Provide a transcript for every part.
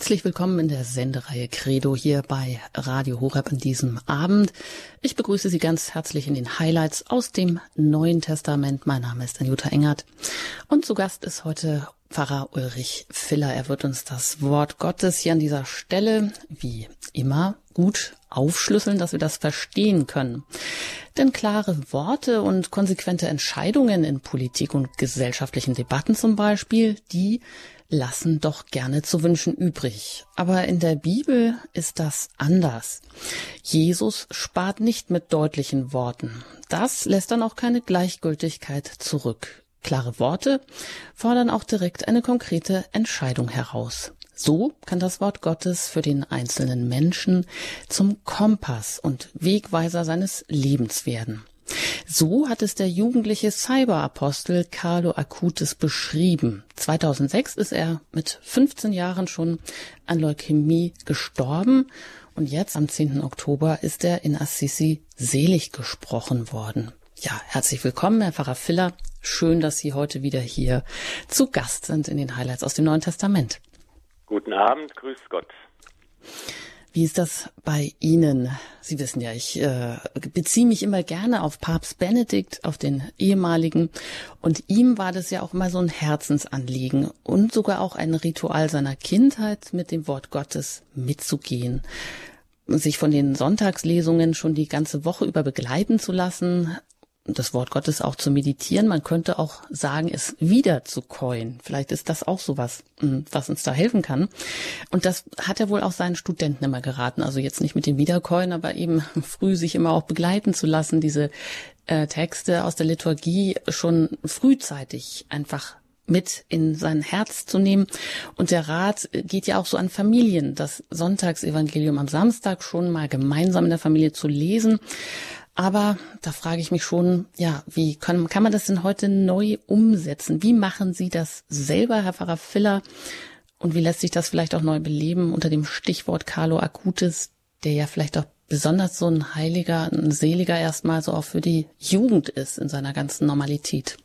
Herzlich willkommen in der Sendereihe Credo hier bei Radio Horeb an diesem Abend. Ich begrüße Sie ganz herzlich in den Highlights aus dem Neuen Testament. Mein Name ist Anjuta Engert und zu Gast ist heute Pfarrer Ulrich Filler. Er wird uns das Wort Gottes hier an dieser Stelle, wie immer, gut aufschlüsseln, dass wir das verstehen können. Denn klare Worte und konsequente Entscheidungen in Politik und gesellschaftlichen Debatten zum Beispiel, die lassen doch gerne zu wünschen übrig. Aber in der Bibel ist das anders. Jesus spart nicht mit deutlichen Worten. Das lässt dann auch keine Gleichgültigkeit zurück. Klare Worte fordern auch direkt eine konkrete Entscheidung heraus. So kann das Wort Gottes für den einzelnen Menschen zum Kompass und Wegweiser seines Lebens werden. So hat es der jugendliche Cyberapostel Carlo Acutis beschrieben. 2006 ist er mit 15 Jahren schon an Leukämie gestorben und jetzt am 10. Oktober ist er in Assisi selig gesprochen worden. Ja, herzlich willkommen, Herr Pfarrer Filler. Schön, dass Sie heute wieder hier zu Gast sind in den Highlights aus dem Neuen Testament. Guten Abend, grüß Gott. Wie ist das bei Ihnen? Sie wissen ja, ich äh, beziehe mich immer gerne auf Papst Benedikt, auf den ehemaligen. Und ihm war das ja auch immer so ein Herzensanliegen und sogar auch ein Ritual seiner Kindheit, mit dem Wort Gottes mitzugehen sich von den Sonntagslesungen schon die ganze Woche über begleiten zu lassen, das Wort Gottes auch zu meditieren. Man könnte auch sagen, es wieder zu coin. Vielleicht ist das auch sowas, hm, was uns da helfen kann. Und das hat er wohl auch seinen Studenten immer geraten. Also jetzt nicht mit dem Wiedercoin, aber eben früh sich immer auch begleiten zu lassen, diese äh, Texte aus der Liturgie schon frühzeitig einfach mit in sein Herz zu nehmen. Und der Rat geht ja auch so an Familien, das Sonntagsevangelium am Samstag schon mal gemeinsam in der Familie zu lesen. Aber da frage ich mich schon, ja, wie kann, kann man das denn heute neu umsetzen? Wie machen Sie das selber, Herr Pfarrer Filler? Und wie lässt sich das vielleicht auch neu beleben unter dem Stichwort Carlo Acutis, der ja vielleicht auch besonders so ein Heiliger, ein Seliger erstmal so auch für die Jugend ist in seiner ganzen Normalität?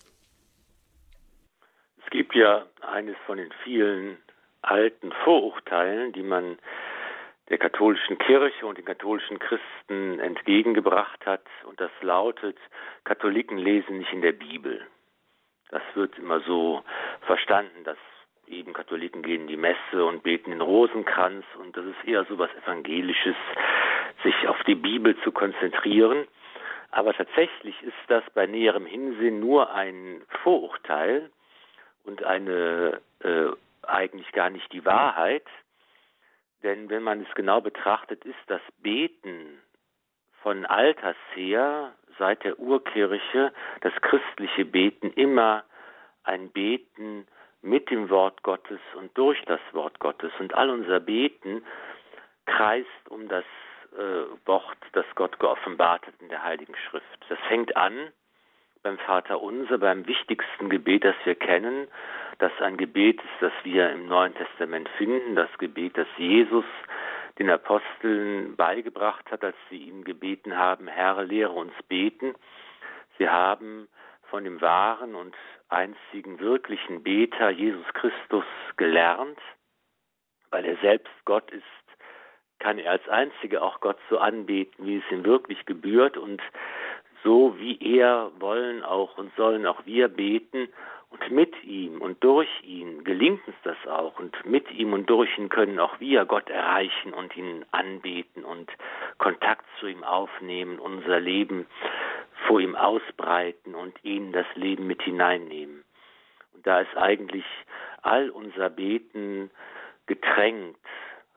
Es gibt ja eines von den vielen alten Vorurteilen, die man der katholischen Kirche und den katholischen Christen entgegengebracht hat. Und das lautet, Katholiken lesen nicht in der Bibel. Das wird immer so verstanden, dass eben Katholiken gehen in die Messe und beten den Rosenkranz und das ist eher so was Evangelisches, sich auf die Bibel zu konzentrieren. Aber tatsächlich ist das bei näherem Hinsehen nur ein Vorurteil und eine äh, eigentlich gar nicht die Wahrheit, denn wenn man es genau betrachtet, ist das Beten von alters her, seit der Urkirche, das christliche Beten immer ein Beten mit dem Wort Gottes und durch das Wort Gottes. Und all unser Beten kreist um das äh, Wort, das Gott geoffenbart hat in der Heiligen Schrift. Das fängt an beim Vater Unser, beim wichtigsten Gebet, das wir kennen, das ein Gebet ist, das wir im Neuen Testament finden, das Gebet, das Jesus den Aposteln beigebracht hat, als sie ihn gebeten haben, Herr, lehre uns beten. Sie haben von dem wahren und einzigen wirklichen Beter Jesus Christus gelernt, weil er selbst Gott ist, kann er als Einziger auch Gott so anbeten, wie es ihm wirklich gebührt und so wie er wollen auch und sollen auch wir beten und mit ihm und durch ihn gelingt uns das auch und mit ihm und durch ihn können auch wir Gott erreichen und ihn anbeten und Kontakt zu ihm aufnehmen, unser Leben vor ihm ausbreiten und ihn das Leben mit hineinnehmen. Und da ist eigentlich all unser Beten getränkt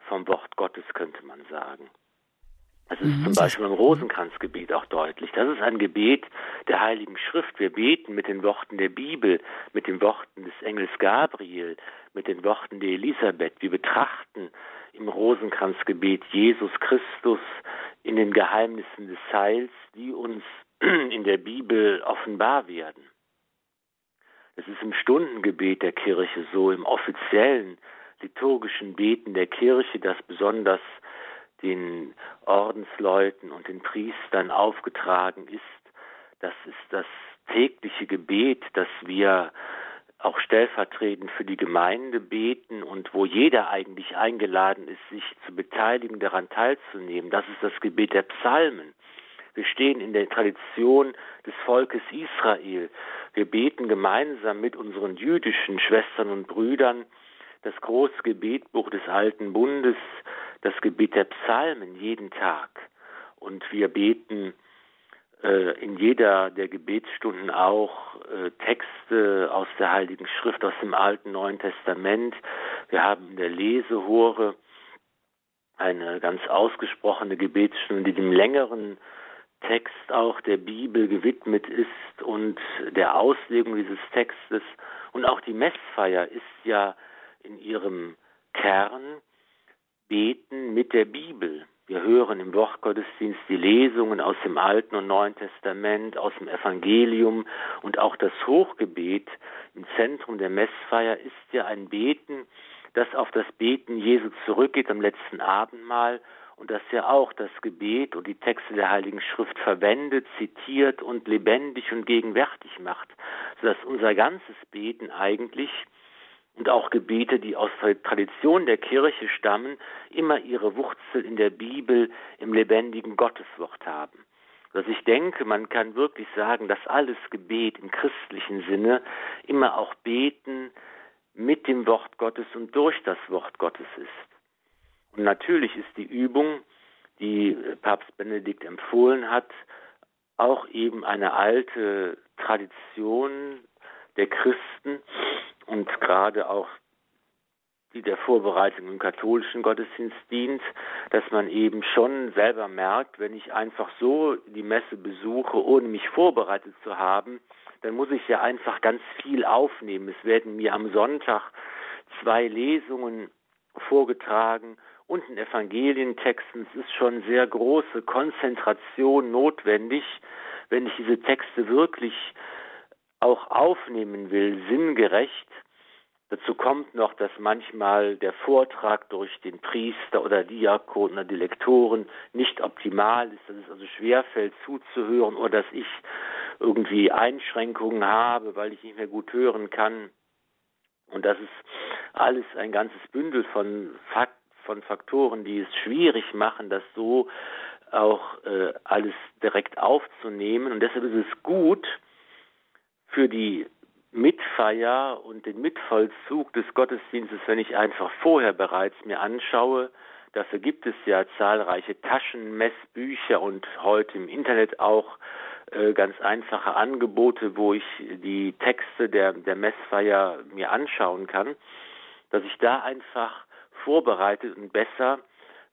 vom Wort Gottes, könnte man sagen. Das ist mhm. zum Beispiel im Rosenkranzgebet auch deutlich. Das ist ein Gebet der Heiligen Schrift. Wir beten mit den Worten der Bibel, mit den Worten des Engels Gabriel, mit den Worten der Elisabeth. Wir betrachten im Rosenkranzgebet Jesus Christus in den Geheimnissen des Heils, die uns in der Bibel offenbar werden. Das ist im Stundengebet der Kirche so, im offiziellen liturgischen Beten der Kirche, das besonders den Ordensleuten und den Priestern aufgetragen ist. Das ist das tägliche Gebet, das wir auch stellvertretend für die Gemeinde beten und wo jeder eigentlich eingeladen ist, sich zu beteiligen, daran teilzunehmen. Das ist das Gebet der Psalmen. Wir stehen in der Tradition des Volkes Israel. Wir beten gemeinsam mit unseren jüdischen Schwestern und Brüdern das große Gebetbuch des Alten Bundes, das Gebet der Psalmen jeden Tag. Und wir beten äh, in jeder der Gebetsstunden auch äh, Texte aus der Heiligen Schrift, aus dem Alten Neuen Testament. Wir haben in der Lesehore eine ganz ausgesprochene Gebetsstunde, die dem längeren Text auch der Bibel gewidmet ist und der Auslegung dieses Textes. Und auch die Messfeier ist ja in ihrem Kern Beten mit der Bibel. Wir hören im Wortgottesdienst die Lesungen aus dem Alten und Neuen Testament, aus dem Evangelium und auch das Hochgebet im Zentrum der Messfeier ist ja ein Beten, das auf das Beten Jesu zurückgeht am letzten Abendmahl und das ja auch das Gebet und die Texte der Heiligen Schrift verwendet, zitiert und lebendig und gegenwärtig macht, sodass unser ganzes Beten eigentlich und auch Gebete, die aus der Tradition der Kirche stammen, immer ihre Wurzel in der Bibel, im lebendigen Gotteswort haben. Dass ich denke, man kann wirklich sagen, dass alles Gebet im christlichen Sinne immer auch beten mit dem Wort Gottes und durch das Wort Gottes ist. Und natürlich ist die Übung, die Papst Benedikt empfohlen hat, auch eben eine alte Tradition der Christen, und gerade auch die der Vorbereitung im katholischen Gottesdienst dient, dass man eben schon selber merkt, wenn ich einfach so die Messe besuche, ohne mich vorbereitet zu haben, dann muss ich ja einfach ganz viel aufnehmen. Es werden mir am Sonntag zwei Lesungen vorgetragen und ein Evangelientexten. Es ist schon sehr große Konzentration notwendig, wenn ich diese Texte wirklich auch aufnehmen will, sinngerecht. Dazu kommt noch, dass manchmal der Vortrag durch den Priester oder Diakon oder die Lektoren nicht optimal ist, dass es also schwerfällt zuzuhören oder dass ich irgendwie Einschränkungen habe, weil ich nicht mehr gut hören kann. Und das ist alles ein ganzes Bündel von, Fakt, von Faktoren, die es schwierig machen, das so auch äh, alles direkt aufzunehmen. Und deshalb ist es gut, für die Mitfeier und den Mitvollzug des Gottesdienstes, wenn ich einfach vorher bereits mir anschaue, dafür gibt es ja zahlreiche Taschenmessbücher und heute im Internet auch äh, ganz einfache Angebote, wo ich die Texte der, der Messfeier mir anschauen kann, dass ich da einfach vorbereitet und besser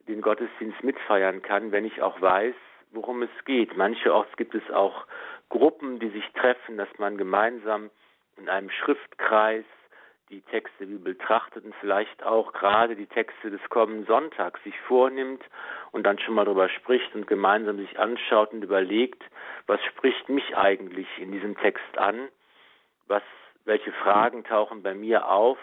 den Gottesdienst mitfeiern kann, wenn ich auch weiß, worum es geht. Mancherorts gibt es auch Gruppen, die sich treffen, dass man gemeinsam in einem Schriftkreis die Texte wie betrachtet und vielleicht auch gerade die Texte des kommenden Sonntags sich vornimmt und dann schon mal darüber spricht und gemeinsam sich anschaut und überlegt, was spricht mich eigentlich in diesem Text an, was, welche Fragen tauchen bei mir auf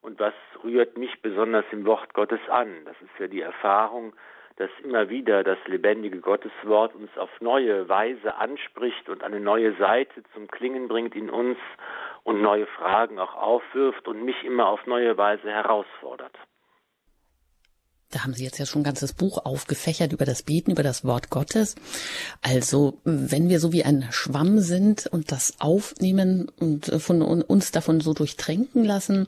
und was rührt mich besonders im Wort Gottes an. Das ist ja die Erfahrung, dass immer wieder das lebendige Gotteswort uns auf neue Weise anspricht und eine neue Seite zum Klingen bringt in uns und neue Fragen auch aufwirft und mich immer auf neue Weise herausfordert. Da haben Sie jetzt ja schon ein ganzes Buch aufgefächert über das Beten, über das Wort Gottes. Also, wenn wir so wie ein Schwamm sind und das aufnehmen und von uns davon so durchtränken lassen,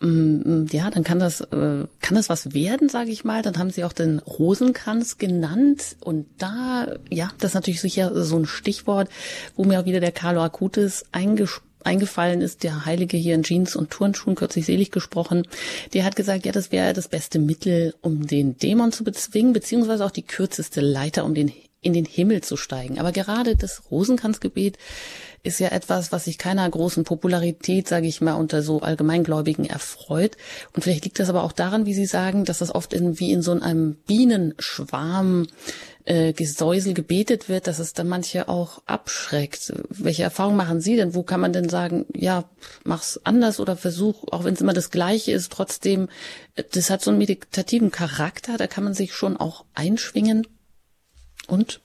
mm, ja, dann kann das, äh, kann das was werden, sage ich mal. Dann haben Sie auch den Rosenkranz genannt und da, ja, das ist natürlich sicher so ein Stichwort, wo mir auch wieder der Carlo Acutis eingesprochen eingefallen ist, der Heilige hier in Jeans und Turnschuhen, kürzlich selig gesprochen, der hat gesagt, ja, das wäre das beste Mittel, um den Dämon zu bezwingen, beziehungsweise auch die kürzeste Leiter, um den in den Himmel zu steigen. Aber gerade das Rosenkranzgebet ist ja etwas, was sich keiner großen Popularität, sage ich mal, unter so Allgemeingläubigen erfreut. Und vielleicht liegt das aber auch daran, wie Sie sagen, dass das oft in, wie in so einem Bienenschwarm äh, Gesäusel gebetet wird, dass es dann manche auch abschreckt. Welche Erfahrungen machen Sie denn? Wo kann man denn sagen, ja, mach's anders oder versuch, auch wenn es immer das Gleiche ist, trotzdem, das hat so einen meditativen Charakter, da kann man sich schon auch einschwingen und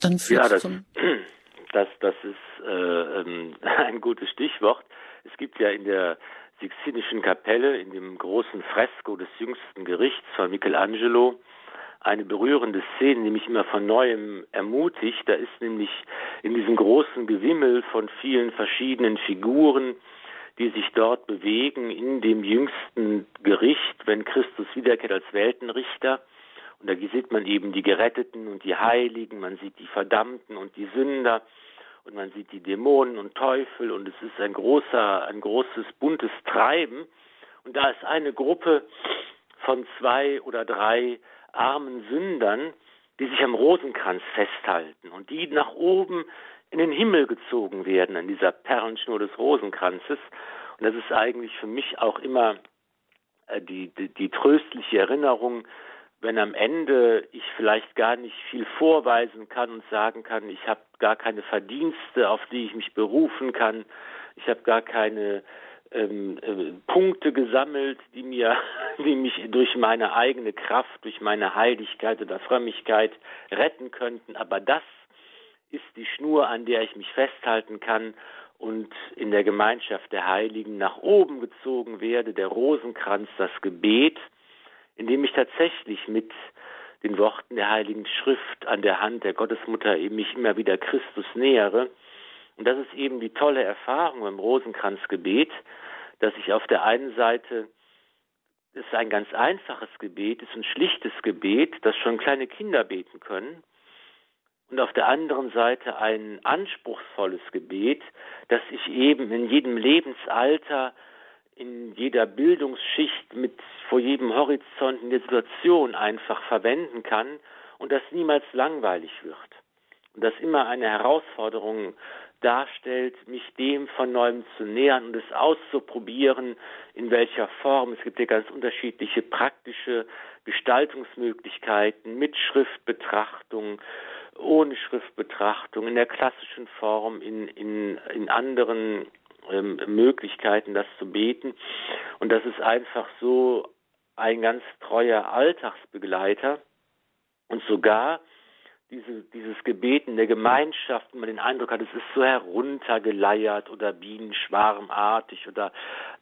dann führt ja, das, zum das, das ist äh, ähm, ein gutes Stichwort. Es gibt ja in der Sixtinischen Kapelle, in dem großen Fresko des jüngsten Gerichts von Michelangelo, eine berührende Szene, die mich immer von neuem ermutigt. Da ist nämlich in diesem großen Gewimmel von vielen verschiedenen Figuren, die sich dort bewegen in dem jüngsten Gericht, wenn Christus wiederkehrt als Weltenrichter. Und da sieht man eben die Geretteten und die Heiligen, man sieht die Verdammten und die Sünder und man sieht die Dämonen und Teufel und es ist ein großer, ein großes buntes Treiben. Und da ist eine Gruppe von zwei oder drei armen Sündern, die sich am Rosenkranz festhalten und die nach oben in den Himmel gezogen werden an dieser Perlenschnur des Rosenkranzes. Und das ist eigentlich für mich auch immer äh, die, die, die tröstliche Erinnerung, wenn am Ende ich vielleicht gar nicht viel vorweisen kann und sagen kann, ich habe gar keine Verdienste, auf die ich mich berufen kann, ich habe gar keine ähm, äh, Punkte gesammelt, die mir, die mich durch meine eigene Kraft, durch meine Heiligkeit oder Frömmigkeit retten könnten. Aber das ist die Schnur, an der ich mich festhalten kann und in der Gemeinschaft der Heiligen nach oben gezogen werde, der Rosenkranz, das Gebet, indem ich tatsächlich mit den Worten der Heiligen Schrift an der Hand der Gottesmutter eben mich immer wieder Christus nähere. Und das ist eben die tolle Erfahrung im Rosenkranzgebet, dass ich auf der einen Seite es ein ganz einfaches Gebet ist, ein schlichtes Gebet, das schon kleine Kinder beten können. Und auf der anderen Seite ein anspruchsvolles Gebet, das ich eben in jedem Lebensalter, in jeder Bildungsschicht, mit vor jedem Horizont in der Situation einfach verwenden kann und das niemals langweilig wird. Und das immer eine Herausforderung darstellt, mich dem von neuem zu nähern und es auszuprobieren, in welcher Form. Es gibt ja ganz unterschiedliche praktische Gestaltungsmöglichkeiten mit Schriftbetrachtung, ohne Schriftbetrachtung, in der klassischen Form, in, in, in anderen ähm, Möglichkeiten, das zu beten. Und das ist einfach so ein ganz treuer Alltagsbegleiter und sogar diese, dieses Gebet in der Gemeinschaft, wenn man den Eindruck hat, es ist so heruntergeleiert oder bienenschwarmartig oder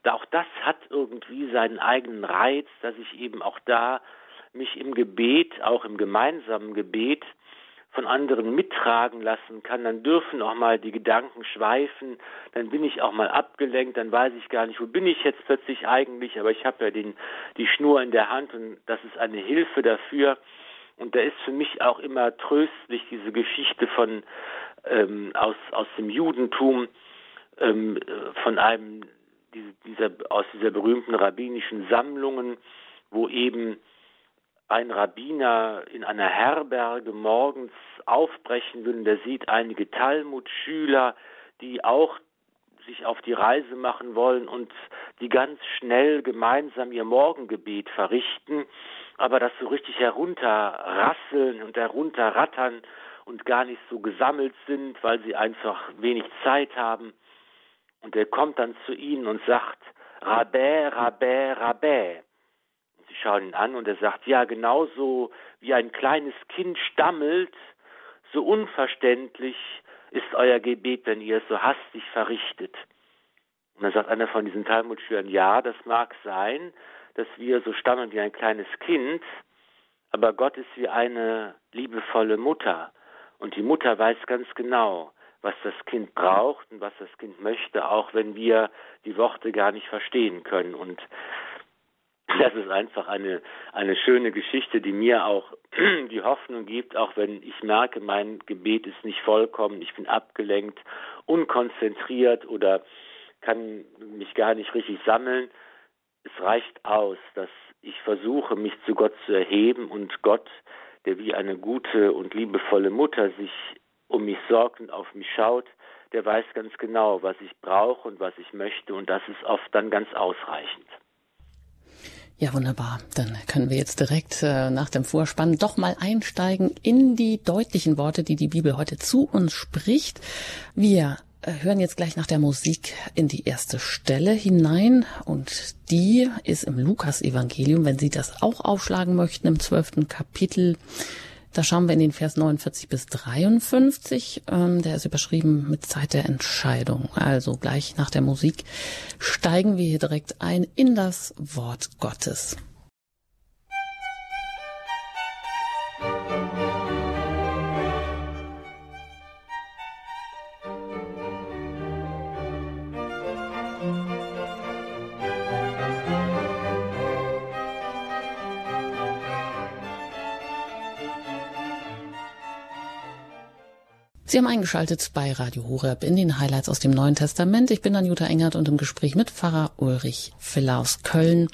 da auch das hat irgendwie seinen eigenen Reiz, dass ich eben auch da mich im Gebet, auch im gemeinsamen Gebet von anderen mittragen lassen kann, dann dürfen auch mal die Gedanken schweifen, dann bin ich auch mal abgelenkt, dann weiß ich gar nicht, wo bin ich jetzt plötzlich eigentlich, aber ich habe ja den, die Schnur in der Hand und das ist eine Hilfe dafür, und da ist für mich auch immer tröstlich diese Geschichte von ähm, aus aus dem Judentum ähm, von einem diese, dieser aus dieser berühmten rabbinischen Sammlungen, wo eben ein Rabbiner in einer Herberge morgens aufbrechen will und der sieht einige Talmud-Schüler, die auch sich auf die Reise machen wollen und die ganz schnell gemeinsam ihr Morgengebet verrichten aber das so richtig herunterrasseln und herunterrattern und gar nicht so gesammelt sind, weil sie einfach wenig Zeit haben. Und er kommt dann zu ihnen und sagt, Rabä, Rabä, Rabä. Und sie schauen ihn an und er sagt, ja, genauso wie ein kleines Kind stammelt, so unverständlich ist euer Gebet, wenn ihr es so hastig verrichtet. Und dann sagt einer von diesen Talmudschülern, ja, das mag sein, dass wir so stammeln wie ein kleines Kind, aber Gott ist wie eine liebevolle Mutter. Und die Mutter weiß ganz genau, was das Kind braucht und was das Kind möchte, auch wenn wir die Worte gar nicht verstehen können. Und das ist einfach eine, eine schöne Geschichte, die mir auch die Hoffnung gibt, auch wenn ich merke, mein Gebet ist nicht vollkommen, ich bin abgelenkt, unkonzentriert oder kann mich gar nicht richtig sammeln es reicht aus, dass ich versuche, mich zu Gott zu erheben und Gott, der wie eine gute und liebevolle Mutter sich um mich sorgt und auf mich schaut, der weiß ganz genau, was ich brauche und was ich möchte und das ist oft dann ganz ausreichend. Ja, wunderbar. Dann können wir jetzt direkt äh, nach dem Vorspann doch mal einsteigen in die deutlichen Worte, die die Bibel heute zu uns spricht. Wir hören jetzt gleich nach der Musik in die erste Stelle hinein und die ist im Lukas-Evangelium, wenn Sie das auch aufschlagen möchten, im zwölften Kapitel Da schauen wir in den Vers 49 bis 53. Ähm, der ist überschrieben mit Zeit der Entscheidung. Also gleich nach der Musik steigen wir hier direkt ein in das Wort Gottes. Sie haben eingeschaltet bei Radio Horeb in den Highlights aus dem Neuen Testament. Ich bin Anjuta Engert und im Gespräch mit Pfarrer Ulrich Filler aus Köln.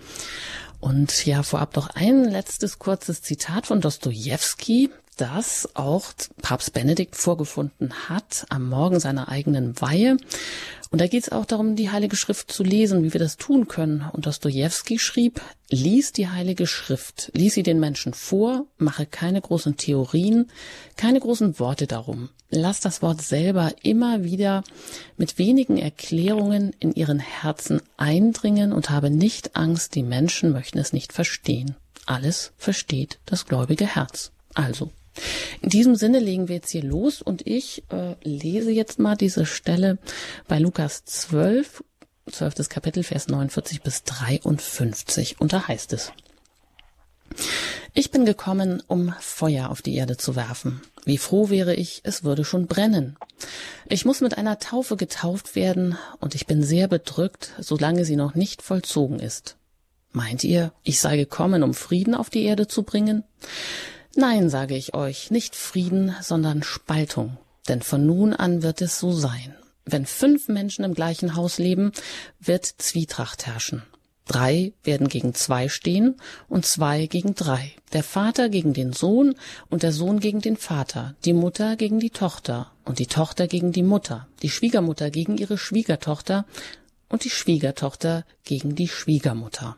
Und ja, vorab noch ein letztes kurzes Zitat von Dostoevsky, das auch Papst Benedikt vorgefunden hat am Morgen seiner eigenen Weihe. Und da geht es auch darum, die Heilige Schrift zu lesen, wie wir das tun können. Und Dostoevsky schrieb, lies die Heilige Schrift, lies sie den Menschen vor, mache keine großen Theorien, keine großen Worte darum. Lass das Wort selber immer wieder mit wenigen Erklärungen in ihren Herzen eindringen und habe nicht Angst, die Menschen möchten es nicht verstehen. Alles versteht das gläubige Herz. Also, in diesem Sinne legen wir jetzt hier los und ich äh, lese jetzt mal diese Stelle bei Lukas 12, 12. Kapitel, Vers 49 bis 53. Und da heißt es, ich bin gekommen, um Feuer auf die Erde zu werfen. Wie froh wäre ich, es würde schon brennen. Ich muss mit einer Taufe getauft werden, und ich bin sehr bedrückt, solange sie noch nicht vollzogen ist. Meint ihr, ich sei gekommen, um Frieden auf die Erde zu bringen? Nein, sage ich euch, nicht Frieden, sondern Spaltung. Denn von nun an wird es so sein. Wenn fünf Menschen im gleichen Haus leben, wird Zwietracht herrschen. Drei werden gegen zwei stehen und zwei gegen drei. Der Vater gegen den Sohn und der Sohn gegen den Vater, die Mutter gegen die Tochter und die Tochter gegen die Mutter, die Schwiegermutter gegen ihre Schwiegertochter und die Schwiegertochter gegen die Schwiegermutter.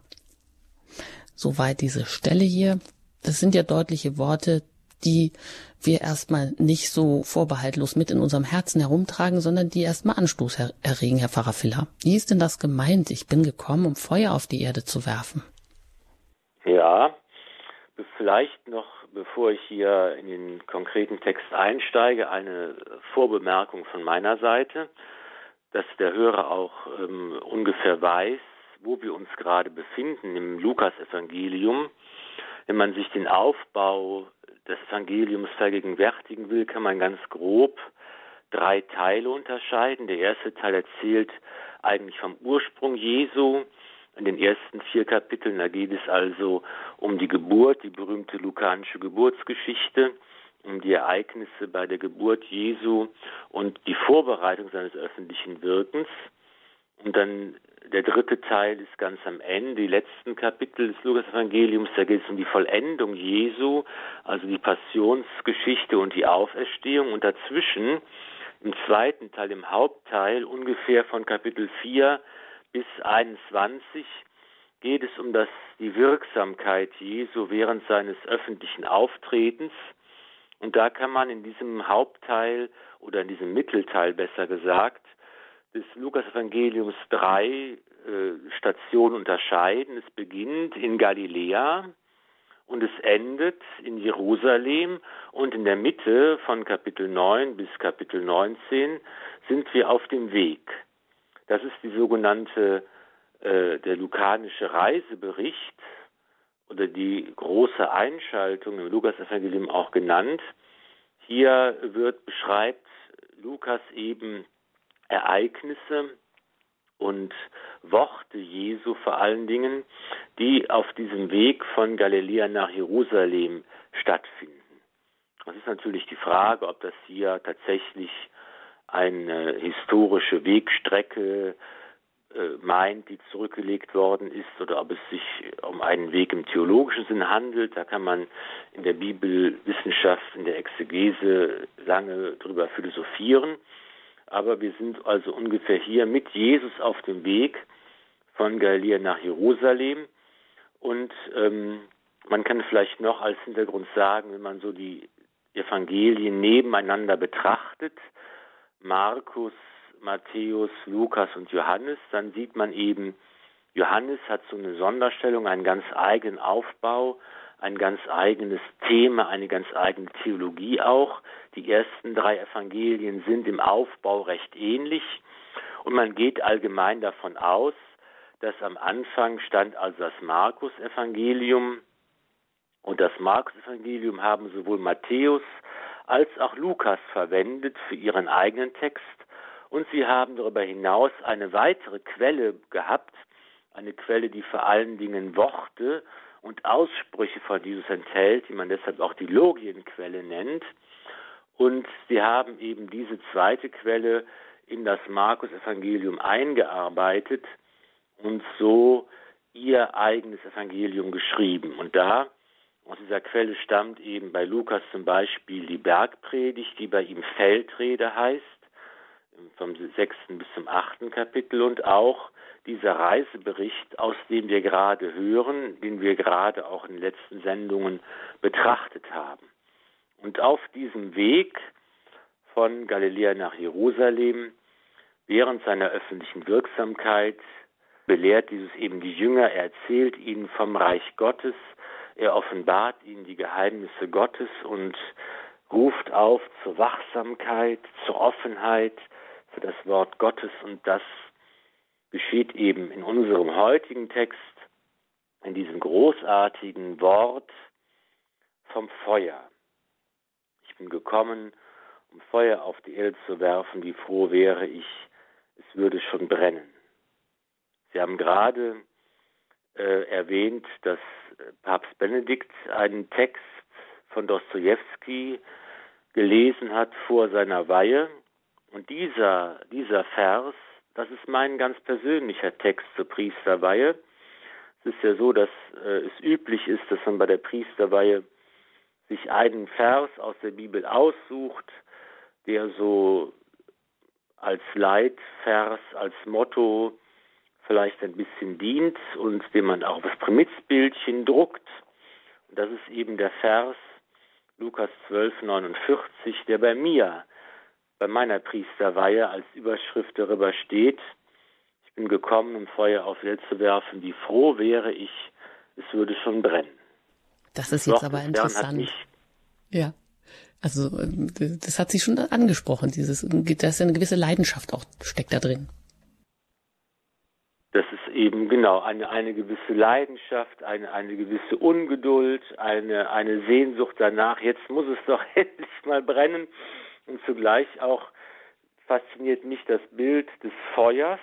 Soweit diese Stelle hier das sind ja deutliche Worte, die wir erstmal nicht so vorbehaltlos mit in unserem Herzen herumtragen, sondern die erstmal Anstoß erregen, Herr Pfarrer Filler. Wie ist denn das gemeint? Ich bin gekommen, um Feuer auf die Erde zu werfen. Ja, vielleicht noch, bevor ich hier in den konkreten Text einsteige, eine Vorbemerkung von meiner Seite, dass der Hörer auch ähm, ungefähr weiß, wo wir uns gerade befinden im Lukasevangelium. Wenn man sich den Aufbau des Evangeliums vergegenwärtigen will, kann man ganz grob drei Teile unterscheiden. Der erste Teil erzählt eigentlich vom Ursprung Jesu. In den ersten vier Kapiteln, da geht es also um die Geburt, die berühmte lukanische Geburtsgeschichte, um die Ereignisse bei der Geburt Jesu und die Vorbereitung seines öffentlichen Wirkens. Und dann der dritte Teil ist ganz am Ende, die letzten Kapitel des Lukas-Evangeliums, da geht es um die Vollendung Jesu, also die Passionsgeschichte und die Auferstehung. Und dazwischen, im zweiten Teil, im Hauptteil, ungefähr von Kapitel 4 bis 21, geht es um das, die Wirksamkeit Jesu während seines öffentlichen Auftretens. Und da kann man in diesem Hauptteil oder in diesem Mittelteil besser gesagt des Lukas-Evangeliums drei äh, Stationen unterscheiden. Es beginnt in Galiläa und es endet in Jerusalem und in der Mitte von Kapitel 9 bis Kapitel 19 sind wir auf dem Weg. Das ist die sogenannte, äh, der lukanische Reisebericht oder die große Einschaltung im Lukas-Evangelium auch genannt. Hier wird, beschreibt Lukas eben Ereignisse und Worte Jesu vor allen Dingen, die auf diesem Weg von Galiläa nach Jerusalem stattfinden. Es ist natürlich die Frage, ob das hier tatsächlich eine historische Wegstrecke äh, meint, die zurückgelegt worden ist, oder ob es sich um einen Weg im theologischen Sinn handelt. Da kann man in der Bibelwissenschaft, in der Exegese lange drüber philosophieren aber wir sind also ungefähr hier mit Jesus auf dem Weg von Galiläa nach Jerusalem. Und ähm, man kann vielleicht noch als Hintergrund sagen, wenn man so die Evangelien nebeneinander betrachtet, Markus, Matthäus, Lukas und Johannes, dann sieht man eben Johannes hat so eine Sonderstellung, einen ganz eigenen Aufbau, ein ganz eigenes Thema, eine ganz eigene Theologie auch. Die ersten drei Evangelien sind im Aufbau recht ähnlich. Und man geht allgemein davon aus, dass am Anfang stand also das Markus-Evangelium. Und das Markus-Evangelium haben sowohl Matthäus als auch Lukas verwendet für ihren eigenen Text. Und sie haben darüber hinaus eine weitere Quelle gehabt, eine Quelle, die vor allen Dingen Worte und Aussprüche von Jesus enthält, die man deshalb auch die Logienquelle nennt. Und sie haben eben diese zweite Quelle in das Markus-Evangelium eingearbeitet und so ihr eigenes Evangelium geschrieben. Und da, aus dieser Quelle stammt eben bei Lukas zum Beispiel die Bergpredigt, die bei ihm Feldrede heißt, vom sechsten bis zum achten Kapitel und auch dieser Reisebericht, aus dem wir gerade hören, den wir gerade auch in den letzten Sendungen betrachtet haben. Und auf diesem Weg von Galiläa nach Jerusalem, während seiner öffentlichen Wirksamkeit, belehrt dieses eben die Jünger, er erzählt ihnen vom Reich Gottes, er offenbart ihnen die Geheimnisse Gottes und ruft auf zur Wachsamkeit, zur Offenheit für das Wort Gottes und das geschieht eben in unserem heutigen Text, in diesem großartigen Wort vom Feuer. Ich bin gekommen, um Feuer auf die Erde zu werfen, wie froh wäre ich, es würde schon brennen. Sie haben gerade äh, erwähnt, dass Papst Benedikt einen Text von Dostoevsky gelesen hat vor seiner Weihe. Und dieser, dieser Vers das ist mein ganz persönlicher Text zur Priesterweihe. Es ist ja so, dass äh, es üblich ist, dass man bei der Priesterweihe sich einen Vers aus der Bibel aussucht, der so als Leitvers, als Motto vielleicht ein bisschen dient und den man auch auf Primitzbildchen druckt. Und das ist eben der Vers Lukas 12, 49, der bei mir bei meiner Priesterweihe als Überschrift darüber steht, ich bin gekommen, um Feuer auf Welt zu werfen, wie froh wäre ich, es würde schon brennen. Das ist jetzt aber interessant. Ja. Also das hat sie schon angesprochen, dieses, da ist eine gewisse Leidenschaft auch steckt da drin. Das ist eben genau eine, eine gewisse Leidenschaft, eine, eine gewisse Ungeduld, eine, eine Sehnsucht danach. Jetzt muss es doch endlich mal brennen. Und zugleich auch fasziniert mich das Bild des Feuers,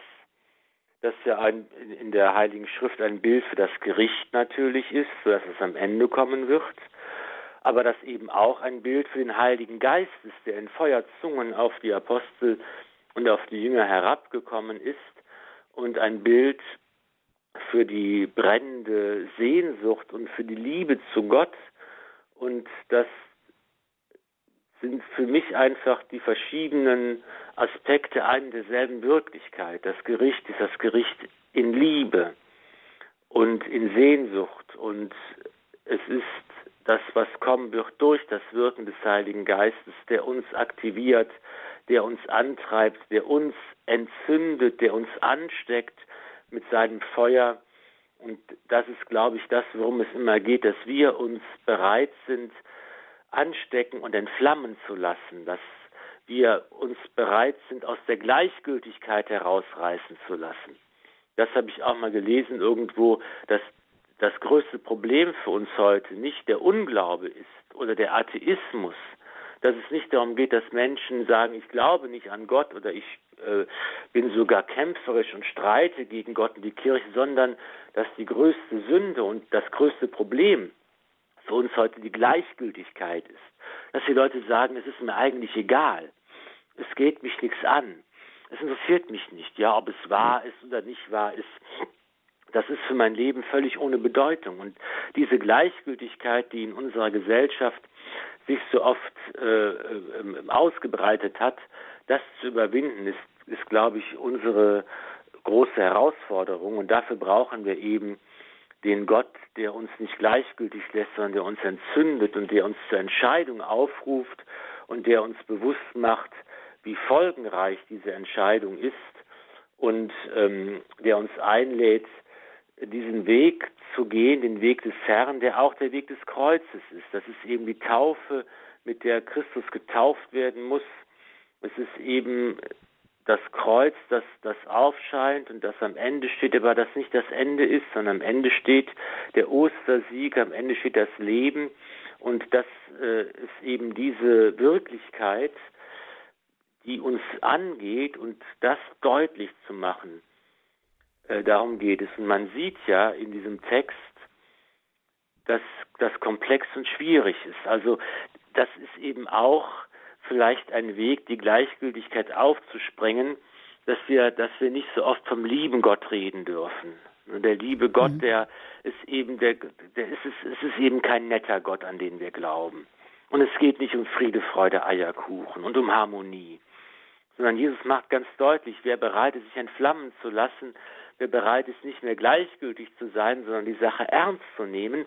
das ja ein, in der Heiligen Schrift ein Bild für das Gericht natürlich ist, sodass es am Ende kommen wird, aber das eben auch ein Bild für den Heiligen Geist ist, der in Feuerzungen auf die Apostel und auf die Jünger herabgekommen ist und ein Bild für die brennende Sehnsucht und für die Liebe zu Gott und das sind für mich einfach die verschiedenen Aspekte einer derselben Wirklichkeit. Das Gericht ist das Gericht in Liebe und in Sehnsucht und es ist das, was kommen wird durch das Wirken des Heiligen Geistes, der uns aktiviert, der uns antreibt, der uns entzündet, der uns ansteckt mit seinem Feuer. Und das ist, glaube ich, das, worum es immer geht, dass wir uns bereit sind, anstecken und entflammen zu lassen, dass wir uns bereit sind, aus der Gleichgültigkeit herausreißen zu lassen. Das habe ich auch mal gelesen irgendwo, dass das größte Problem für uns heute nicht der Unglaube ist oder der Atheismus, dass es nicht darum geht, dass Menschen sagen, ich glaube nicht an Gott oder ich äh, bin sogar kämpferisch und streite gegen Gott und die Kirche, sondern dass die größte Sünde und das größte Problem für uns heute die Gleichgültigkeit ist. Dass die Leute sagen, es ist mir eigentlich egal. Es geht mich nichts an. Es interessiert mich nicht, ja, ob es wahr ist oder nicht wahr ist. Das ist für mein Leben völlig ohne Bedeutung. Und diese Gleichgültigkeit, die in unserer Gesellschaft sich so oft äh, äh, ausgebreitet hat, das zu überwinden, ist, ist, glaube ich, unsere große Herausforderung. Und dafür brauchen wir eben den Gott, der uns nicht gleichgültig lässt, sondern der uns entzündet und der uns zur Entscheidung aufruft und der uns bewusst macht, wie folgenreich diese Entscheidung ist und ähm, der uns einlädt, diesen Weg zu gehen, den Weg des Herrn, der auch der Weg des Kreuzes ist. Das ist eben die Taufe, mit der Christus getauft werden muss. Es ist eben das Kreuz, das, das aufscheint und das am Ende steht, aber das nicht das Ende ist, sondern am Ende steht der Ostersieg, am Ende steht das Leben und das äh, ist eben diese Wirklichkeit, die uns angeht und das deutlich zu machen. Äh, darum geht es. Und man sieht ja in diesem Text, dass das komplex und schwierig ist. Also das ist eben auch vielleicht ein Weg, die Gleichgültigkeit aufzusprengen, dass wir, dass wir nicht so oft vom lieben Gott reden dürfen. Und der liebe Gott, mhm. der ist eben der, der ist es, es ist eben kein netter Gott, an den wir glauben. Und es geht nicht um Friede, Freude, Eierkuchen und um Harmonie, sondern Jesus macht ganz deutlich, wer bereit ist, sich entflammen zu lassen, wer bereit ist, nicht mehr gleichgültig zu sein, sondern die Sache ernst zu nehmen,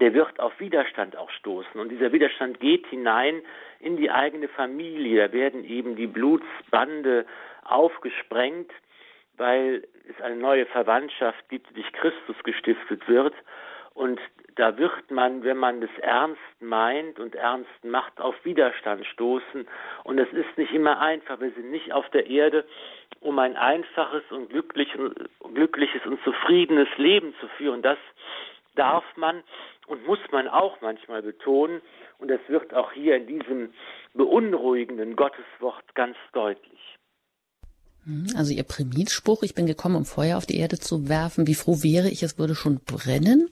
der wird auf Widerstand auch stoßen. Und dieser Widerstand geht hinein in die eigene Familie. Da werden eben die Blutsbande aufgesprengt, weil es eine neue Verwandtschaft gibt, die durch Christus gestiftet wird. Und da wird man, wenn man es ernst meint und ernst macht, auf Widerstand stoßen. Und es ist nicht immer einfach. Wir sind nicht auf der Erde, um ein einfaches und glückliches und zufriedenes Leben zu führen. Das darf man und muss man auch manchmal betonen. Und das wird auch hier in diesem beunruhigenden Gotteswort ganz deutlich. Mhm, also Ihr Primitspruch, ich bin gekommen, um Feuer auf die Erde zu werfen. Wie froh wäre ich, es würde schon brennen.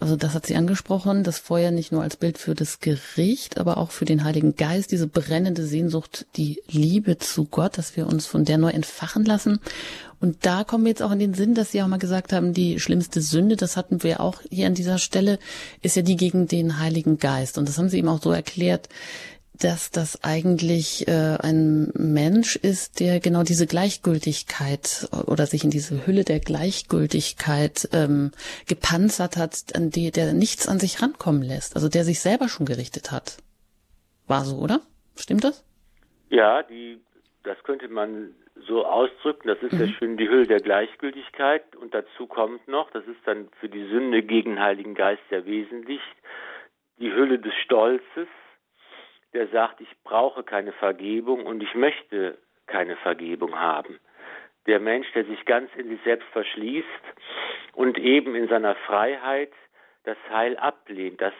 Also das hat sie angesprochen, das Feuer nicht nur als Bild für das Gericht, aber auch für den Heiligen Geist, diese brennende Sehnsucht, die Liebe zu Gott, dass wir uns von der neu entfachen lassen. Und da kommen wir jetzt auch in den Sinn, dass Sie auch mal gesagt haben, die schlimmste Sünde, das hatten wir auch hier an dieser Stelle, ist ja die gegen den Heiligen Geist. Und das haben Sie eben auch so erklärt, dass das eigentlich äh, ein Mensch ist, der genau diese Gleichgültigkeit oder sich in diese Hülle der Gleichgültigkeit ähm, gepanzert hat, an die der nichts an sich rankommen lässt, also der sich selber schon gerichtet hat. War so, oder? Stimmt das? Ja, die, das könnte man so ausdrücken. Das ist mhm. ja schön die Hülle der Gleichgültigkeit. Und dazu kommt noch, das ist dann für die Sünde gegen Heiligen Geist sehr wesentlich, die Hülle des Stolzes der sagt, ich brauche keine Vergebung und ich möchte keine Vergebung haben. Der Mensch, der sich ganz in sich selbst verschließt und eben in seiner Freiheit das Heil ablehnt, das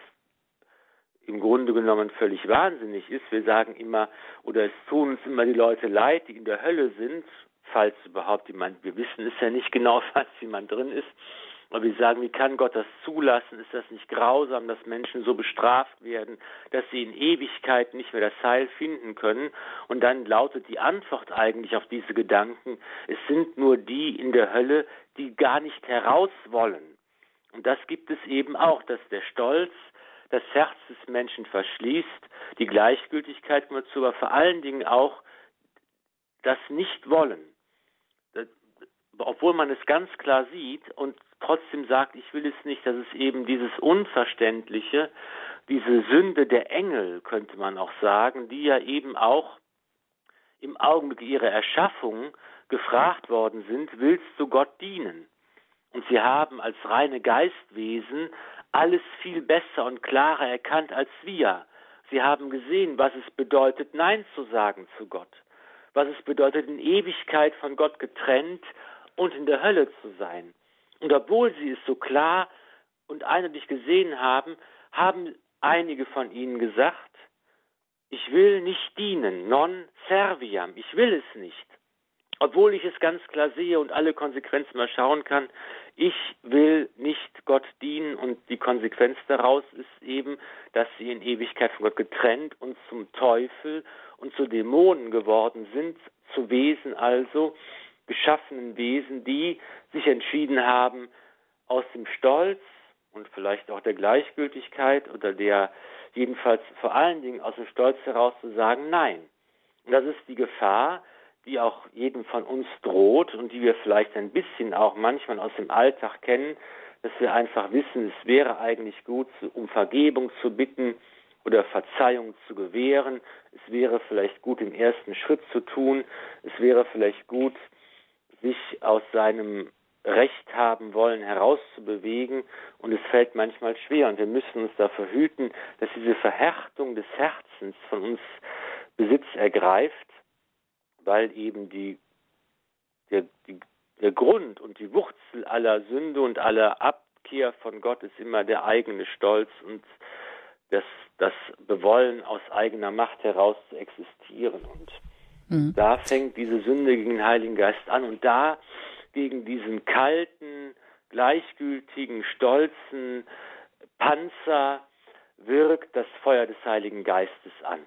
im Grunde genommen völlig wahnsinnig ist. Wir sagen immer, oder es tun uns immer die Leute leid, die in der Hölle sind, falls überhaupt jemand, wir wissen es ja nicht genau, falls jemand drin ist, aber wir sagen, wie kann Gott das zulassen? Ist das nicht grausam, dass Menschen so bestraft werden, dass sie in Ewigkeit nicht mehr das Heil finden können? Und dann lautet die Antwort eigentlich auf diese Gedanken, es sind nur die in der Hölle, die gar nicht heraus wollen. Und das gibt es eben auch, dass der Stolz das Herz des Menschen verschließt, die Gleichgültigkeit dazu, aber vor allen Dingen auch das Nicht-Wollen obwohl man es ganz klar sieht und trotzdem sagt, ich will es nicht, dass es eben dieses Unverständliche, diese Sünde der Engel, könnte man auch sagen, die ja eben auch im Augenblick ihrer Erschaffung gefragt worden sind, willst du Gott dienen? Und sie haben als reine Geistwesen alles viel besser und klarer erkannt als wir. Sie haben gesehen, was es bedeutet, Nein zu sagen zu Gott, was es bedeutet, in Ewigkeit von Gott getrennt und in der Hölle zu sein. Und obwohl sie es so klar und eindeutig gesehen haben, haben einige von ihnen gesagt, ich will nicht dienen, non serviam, ich will es nicht. Obwohl ich es ganz klar sehe und alle Konsequenzen mal schauen kann, ich will nicht Gott dienen und die Konsequenz daraus ist eben, dass sie in Ewigkeit von Gott getrennt und zum Teufel und zu Dämonen geworden sind, zu Wesen also, geschaffenen Wesen, die sich entschieden haben, aus dem Stolz und vielleicht auch der Gleichgültigkeit oder der jedenfalls vor allen Dingen aus dem Stolz heraus zu sagen, nein. Und das ist die Gefahr, die auch jedem von uns droht und die wir vielleicht ein bisschen auch manchmal aus dem Alltag kennen, dass wir einfach wissen, es wäre eigentlich gut, um Vergebung zu bitten oder Verzeihung zu gewähren. Es wäre vielleicht gut, im ersten Schritt zu tun. Es wäre vielleicht gut, sich aus seinem Recht haben wollen, herauszubewegen. Und es fällt manchmal schwer. Und wir müssen uns dafür hüten, dass diese Verhärtung des Herzens von uns Besitz ergreift, weil eben die, der, die, der Grund und die Wurzel aller Sünde und aller Abkehr von Gott ist immer der eigene Stolz und das, das Bewollen aus eigener Macht heraus zu existieren. Und mhm. da fängt diese Sünde gegen den Heiligen Geist an. Und da gegen diesen kalten, gleichgültigen, stolzen Panzer wirkt das Feuer des Heiligen Geistes an.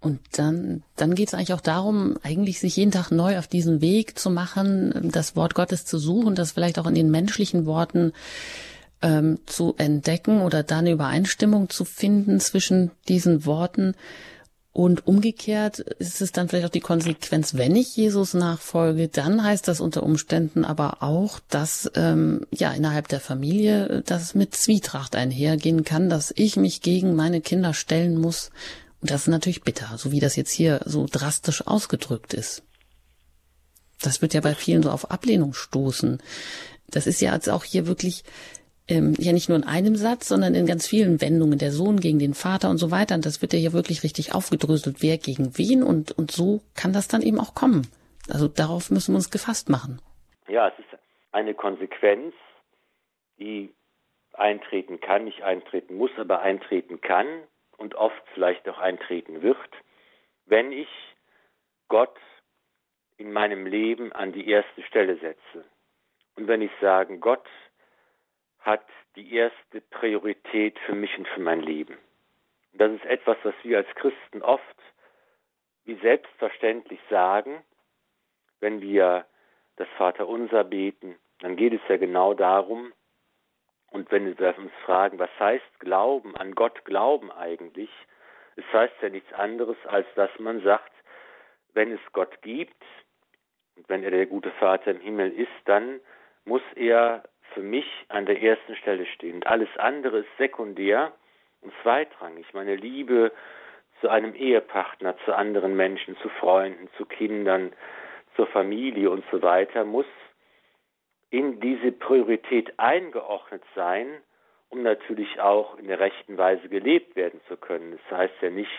Und dann, dann geht es eigentlich auch darum, eigentlich sich jeden Tag neu auf diesen Weg zu machen, das Wort Gottes zu suchen, das vielleicht auch in den menschlichen Worten ähm, zu entdecken oder dann Übereinstimmung zu finden zwischen diesen Worten. Und umgekehrt ist es dann vielleicht auch die Konsequenz, wenn ich Jesus nachfolge, dann heißt das unter Umständen aber auch, dass ähm, ja innerhalb der Familie das mit Zwietracht einhergehen kann, dass ich mich gegen meine Kinder stellen muss. Und das ist natürlich bitter, so wie das jetzt hier so drastisch ausgedrückt ist. Das wird ja bei vielen so auf Ablehnung stoßen. Das ist ja jetzt auch hier wirklich ähm, ja nicht nur in einem Satz, sondern in ganz vielen Wendungen, der Sohn gegen den Vater und so weiter. Und das wird ja hier wirklich richtig aufgedröselt, wer gegen wen und, und so kann das dann eben auch kommen. Also darauf müssen wir uns gefasst machen. Ja, es ist eine Konsequenz, die eintreten kann, nicht eintreten muss, aber eintreten kann und oft vielleicht auch eintreten wird, wenn ich Gott in meinem Leben an die erste Stelle setze. Und wenn ich sage, Gott hat die erste Priorität für mich und für mein Leben. Und das ist etwas, was wir als Christen oft wie selbstverständlich sagen, wenn wir das Vaterunser beten, dann geht es ja genau darum, und wenn wir uns fragen, was heißt Glauben, an Gott glauben eigentlich, es heißt ja nichts anderes, als dass man sagt, wenn es Gott gibt, und wenn er der gute Vater im Himmel ist, dann muss er für mich an der ersten Stelle stehen. Und alles andere ist sekundär und zweitrangig. Meine Liebe zu einem Ehepartner, zu anderen Menschen, zu Freunden, zu Kindern, zur Familie und so weiter muss in diese Priorität eingeordnet sein, um natürlich auch in der rechten Weise gelebt werden zu können. Das heißt ja nicht,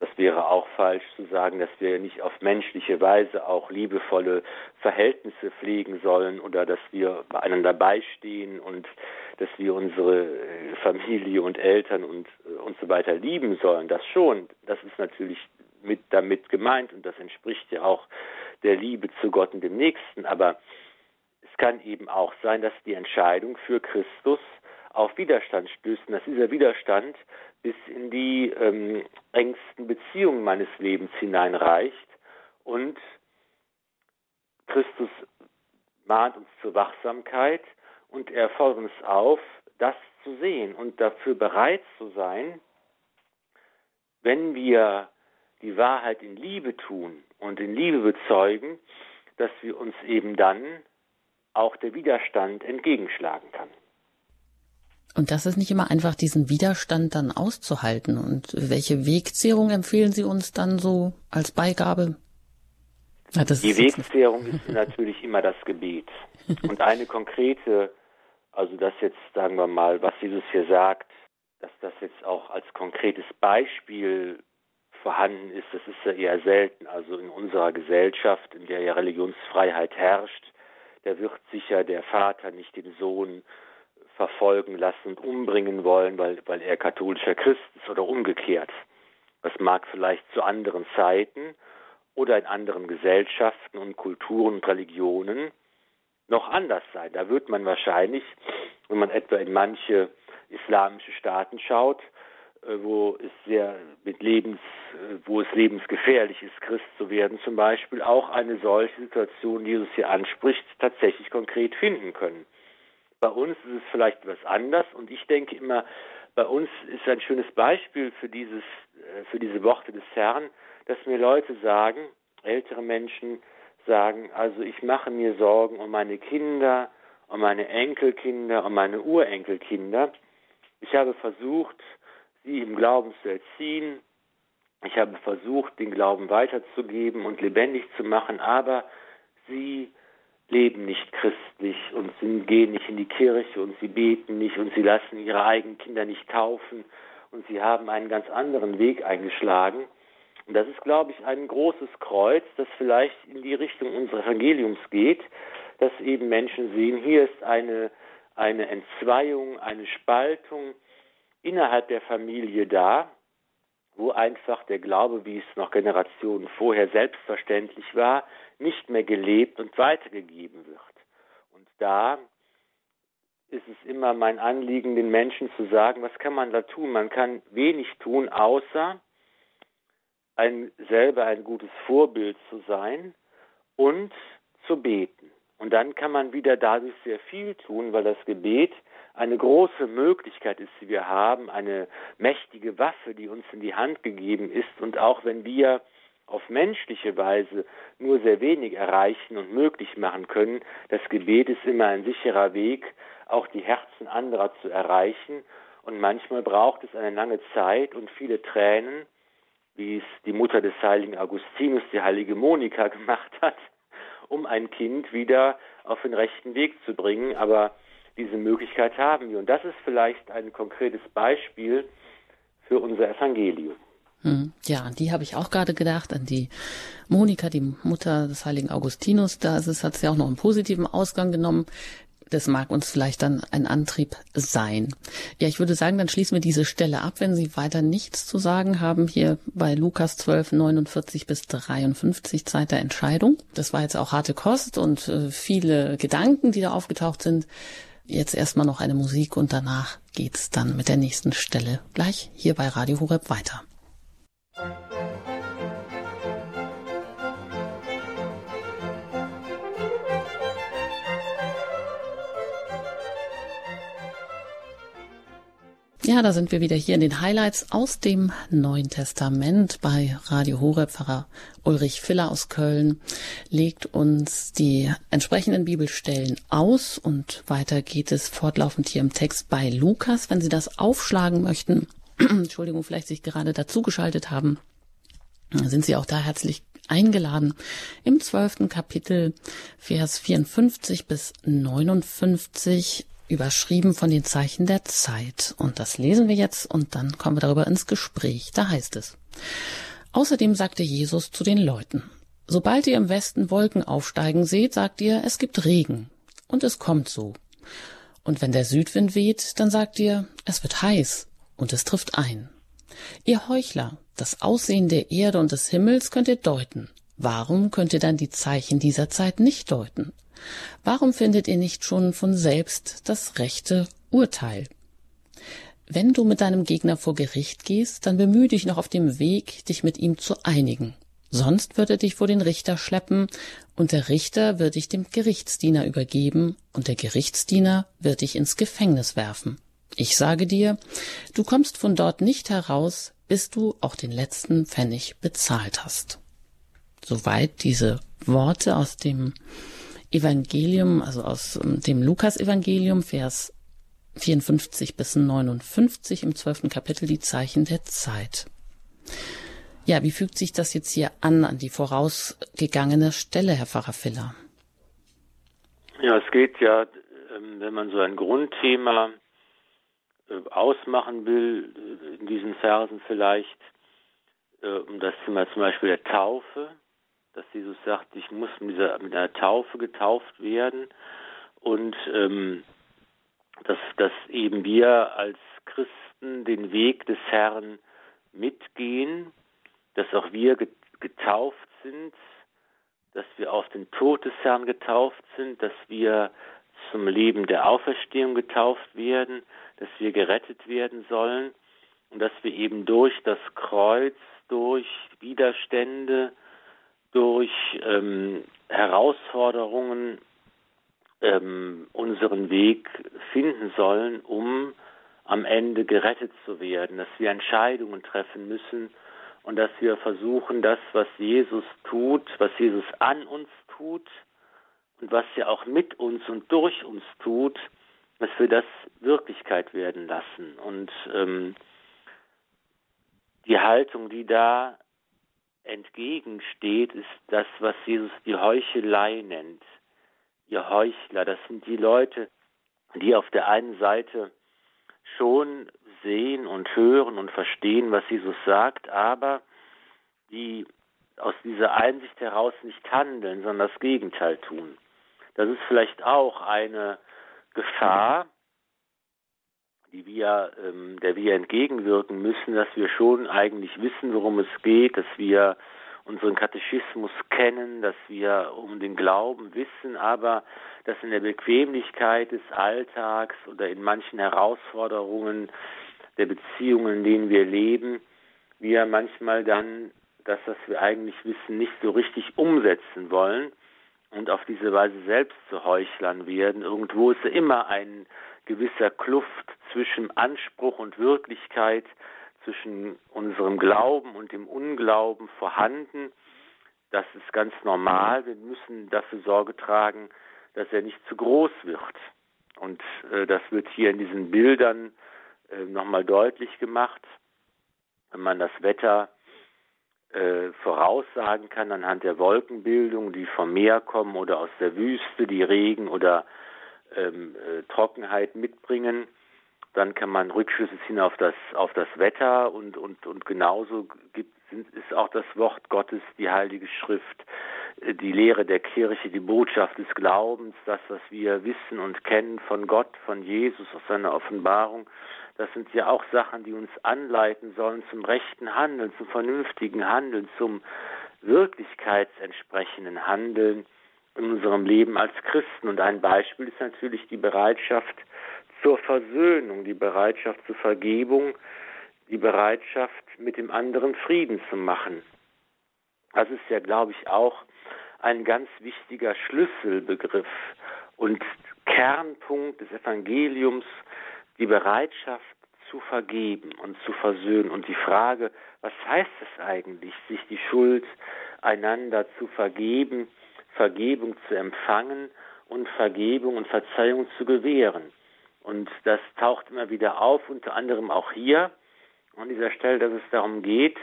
das wäre auch falsch zu sagen, dass wir nicht auf menschliche Weise auch liebevolle Verhältnisse pflegen sollen oder dass wir beieinander beistehen und dass wir unsere äh, Familie und Eltern und, äh, und so weiter lieben sollen. Das schon. Das ist natürlich mit damit gemeint und das entspricht ja auch der Liebe zu Gott und dem Nächsten. Aber es kann eben auch sein, dass die Entscheidung für Christus auf Widerstand stößt und dass dieser Widerstand bis in die ähm, engsten Beziehungen meines Lebens hineinreicht. Und Christus mahnt uns zur Wachsamkeit und er fordert uns auf, das zu sehen und dafür bereit zu sein, wenn wir die Wahrheit in Liebe tun und in Liebe bezeugen, dass wir uns eben dann auch der Widerstand entgegenschlagen kann. Und das ist nicht immer einfach, diesen Widerstand dann auszuhalten. Und welche Wegzehrung empfehlen Sie uns dann so als Beigabe? Ja, die Wegzehrung ist natürlich immer das Gebet. Und eine konkrete, also das jetzt, sagen wir mal, was Jesus hier sagt, dass das jetzt auch als konkretes Beispiel vorhanden ist, das ist ja eher selten. Also in unserer Gesellschaft, in der ja Religionsfreiheit herrscht, da wird sicher der Vater nicht den Sohn verfolgen lassen und umbringen wollen, weil, weil er katholischer Christ ist oder umgekehrt. Das mag vielleicht zu anderen Zeiten oder in anderen Gesellschaften und Kulturen und Religionen noch anders sein. Da wird man wahrscheinlich, wenn man etwa in manche islamische Staaten schaut, äh, wo es sehr mit Lebens, äh, wo es lebensgefährlich ist, Christ zu werden zum Beispiel, auch eine solche Situation, die Jesus hier anspricht, tatsächlich konkret finden können. Bei uns ist es vielleicht etwas anders und ich denke immer, bei uns ist ein schönes Beispiel für dieses, äh, für diese Worte des Herrn, dass mir Leute sagen, ältere Menschen sagen, also ich mache mir Sorgen um meine Kinder, um meine Enkelkinder, um meine Urenkelkinder. Ich habe versucht, sie im Glauben zu erziehen. Ich habe versucht, den Glauben weiterzugeben und lebendig zu machen, aber sie leben nicht christlich und sie gehen nicht in die Kirche und sie beten nicht und sie lassen ihre eigenen Kinder nicht taufen und sie haben einen ganz anderen Weg eingeschlagen. Und das ist, glaube ich, ein großes Kreuz, das vielleicht in die Richtung unseres Evangeliums geht, dass eben Menschen sehen, hier ist eine, eine Entzweiung, eine Spaltung innerhalb der Familie da, wo einfach der Glaube, wie es noch Generationen vorher selbstverständlich war, nicht mehr gelebt und weitergegeben wird. Und da ist es immer mein Anliegen, den Menschen zu sagen, was kann man da tun? Man kann wenig tun, außer ein, selber ein gutes Vorbild zu sein und zu beten. Und dann kann man wieder dadurch sehr viel tun, weil das Gebet eine große Möglichkeit ist, die wir haben, eine mächtige Waffe, die uns in die Hand gegeben ist. Und auch wenn wir auf menschliche Weise nur sehr wenig erreichen und möglich machen können, das Gebet ist immer ein sicherer Weg, auch die Herzen anderer zu erreichen. Und manchmal braucht es eine lange Zeit und viele Tränen, wie es die Mutter des heiligen Augustinus, die heilige Monika, gemacht hat, um ein Kind wieder auf den rechten Weg zu bringen. Aber diese Möglichkeit haben wir. Und das ist vielleicht ein konkretes Beispiel für unser Evangelium. Hm. Ja, an die habe ich auch gerade gedacht, an die Monika, die Mutter des heiligen Augustinus. Da ist es, hat sie auch noch einen positiven Ausgang genommen. Das mag uns vielleicht dann ein Antrieb sein. Ja, ich würde sagen, dann schließen wir diese Stelle ab, wenn Sie weiter nichts zu sagen haben, hier bei Lukas 12, 49 bis 53 Zeit der Entscheidung. Das war jetzt auch harte Kost und äh, viele Gedanken, die da aufgetaucht sind. Jetzt erstmal noch eine Musik und danach geht's dann mit der nächsten Stelle gleich hier bei Radio Horeb weiter. Ja, da sind wir wieder hier in den Highlights aus dem Neuen Testament bei Radio Horeb. Pfarrer Ulrich Filler aus Köln legt uns die entsprechenden Bibelstellen aus und weiter geht es fortlaufend hier im Text bei Lukas. Wenn Sie das aufschlagen möchten, Entschuldigung, vielleicht sich gerade dazugeschaltet haben, sind Sie auch da herzlich eingeladen. Im zwölften Kapitel, Vers 54 bis 59 überschrieben von den Zeichen der Zeit. Und das lesen wir jetzt und dann kommen wir darüber ins Gespräch. Da heißt es. Außerdem sagte Jesus zu den Leuten, sobald ihr im Westen Wolken aufsteigen seht, sagt ihr, es gibt Regen. Und es kommt so. Und wenn der Südwind weht, dann sagt ihr, es wird heiß. Und es trifft ein. Ihr Heuchler, das Aussehen der Erde und des Himmels könnt ihr deuten. Warum könnt ihr dann die Zeichen dieser Zeit nicht deuten? Warum findet ihr nicht schon von selbst das rechte Urteil? Wenn du mit deinem Gegner vor Gericht gehst, dann bemühe dich noch auf dem Weg, dich mit ihm zu einigen. Sonst wird er dich vor den Richter schleppen, und der Richter wird dich dem Gerichtsdiener übergeben, und der Gerichtsdiener wird dich ins Gefängnis werfen. Ich sage dir, du kommst von dort nicht heraus, bis du auch den letzten Pfennig bezahlt hast. Soweit diese Worte aus dem Evangelium, also aus ähm, dem Lukas-Evangelium, Vers 54 bis 59 im zwölften Kapitel, die Zeichen der Zeit. Ja, wie fügt sich das jetzt hier an, an die vorausgegangene Stelle, Herr Pfarrer Filler? Ja, es geht ja, ähm, wenn man so ein Grundthema äh, ausmachen will, äh, in diesen Versen vielleicht, äh, um das Thema zum Beispiel der Taufe, dass Jesus sagt, ich muss mit, dieser, mit einer Taufe getauft werden. Und ähm, dass, dass eben wir als Christen den Weg des Herrn mitgehen, dass auch wir getauft sind, dass wir auf den Tod des Herrn getauft sind, dass wir zum Leben der Auferstehung getauft werden, dass wir gerettet werden sollen. Und dass wir eben durch das Kreuz, durch Widerstände, durch ähm, Herausforderungen ähm, unseren Weg finden sollen, um am Ende gerettet zu werden, dass wir Entscheidungen treffen müssen und dass wir versuchen, das, was Jesus tut, was Jesus an uns tut und was er auch mit uns und durch uns tut, dass wir das Wirklichkeit werden lassen. Und ähm, die Haltung, die da entgegensteht, ist das, was Jesus die Heuchelei nennt. die Heuchler, das sind die Leute, die auf der einen Seite schon sehen und hören und verstehen, was Jesus sagt, aber die aus dieser Einsicht heraus nicht handeln, sondern das Gegenteil tun. Das ist vielleicht auch eine Gefahr, die wir, ähm, der wir entgegenwirken müssen, dass wir schon eigentlich wissen, worum es geht, dass wir unseren Katechismus kennen, dass wir um den Glauben wissen, aber dass in der Bequemlichkeit des Alltags oder in manchen Herausforderungen der Beziehungen, in denen wir leben, wir manchmal dann das, was wir eigentlich wissen, nicht so richtig umsetzen wollen und auf diese Weise selbst zu Heuchlern werden. Irgendwo ist immer ein gewisser Kluft zwischen Anspruch und Wirklichkeit, zwischen unserem Glauben und dem Unglauben vorhanden. Das ist ganz normal. Wir müssen dafür Sorge tragen, dass er nicht zu groß wird. Und äh, das wird hier in diesen Bildern äh, nochmal deutlich gemacht. Wenn man das Wetter äh, voraussagen kann anhand der Wolkenbildung, die vom Meer kommen oder aus der Wüste, die Regen oder ähm, äh, Trockenheit mitbringen, dann kann man Rückschlüsse ziehen auf das, auf das Wetter und, und, und genauso gibt, sind, ist auch das Wort Gottes, die Heilige Schrift, äh, die Lehre der Kirche, die Botschaft des Glaubens, das, was wir wissen und kennen von Gott, von Jesus, aus seiner Offenbarung. Das sind ja auch Sachen, die uns anleiten sollen zum rechten Handeln, zum vernünftigen Handeln, zum wirklichkeitsentsprechenden Handeln in unserem Leben als Christen. Und ein Beispiel ist natürlich die Bereitschaft zur Versöhnung, die Bereitschaft zur Vergebung, die Bereitschaft, mit dem anderen Frieden zu machen. Das ist ja, glaube ich, auch ein ganz wichtiger Schlüsselbegriff und Kernpunkt des Evangeliums, die Bereitschaft zu vergeben und zu versöhnen. Und die Frage, was heißt es eigentlich, sich die Schuld einander zu vergeben, Vergebung zu empfangen und Vergebung und Verzeihung zu gewähren? Und das taucht immer wieder auf, unter anderem auch hier an dieser Stelle, dass es darum geht,